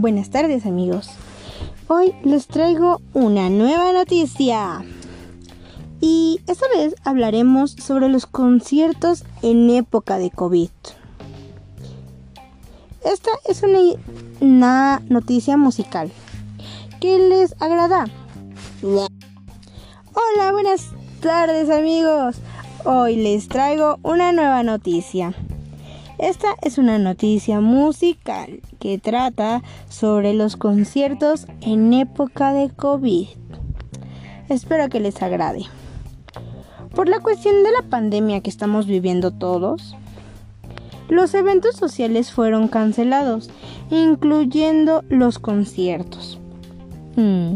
Buenas tardes amigos. Hoy les traigo una nueva noticia. Y esta vez hablaremos sobre los conciertos en época de COVID. Esta es una, noticia musical. ¿Qué les agrada? Hola, buenas tardes amigos. Hoy les traigo una nueva noticia. Esta es una noticia musical que trata sobre los conciertos en época de COVID. Espero que les agrade. Por la cuestión de la pandemia que estamos viviendo todos, los eventos sociales fueron cancelados, incluyendo los conciertos. Hmm.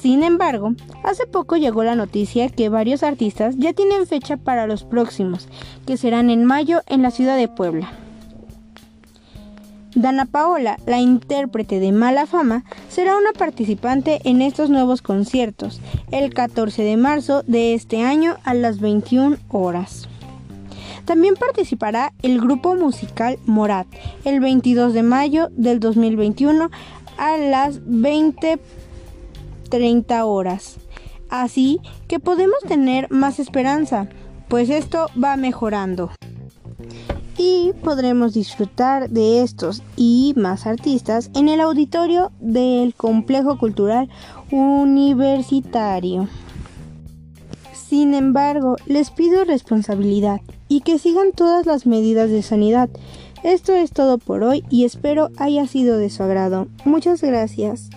Sin embargo, hace poco llegó la noticia que varios artistas ya tienen fecha para los próximos, que serán en mayo en la ciudad de Puebla. Dana Paola, la intérprete de Mala Fama, será una participante en estos nuevos conciertos el 14 de marzo de este año a las 21 horas. También participará el grupo musical Morat el 22 de mayo del 2021 a las 20 30 horas. Así que podemos tener más esperanza, pues esto va mejorando. Y podremos disfrutar de estos y más artistas en el auditorio del Complejo Cultural Universitario. Sin embargo, les pido responsabilidad y que sigan todas las medidas de sanidad. Esto es todo por hoy y espero haya sido de su agrado. Muchas gracias.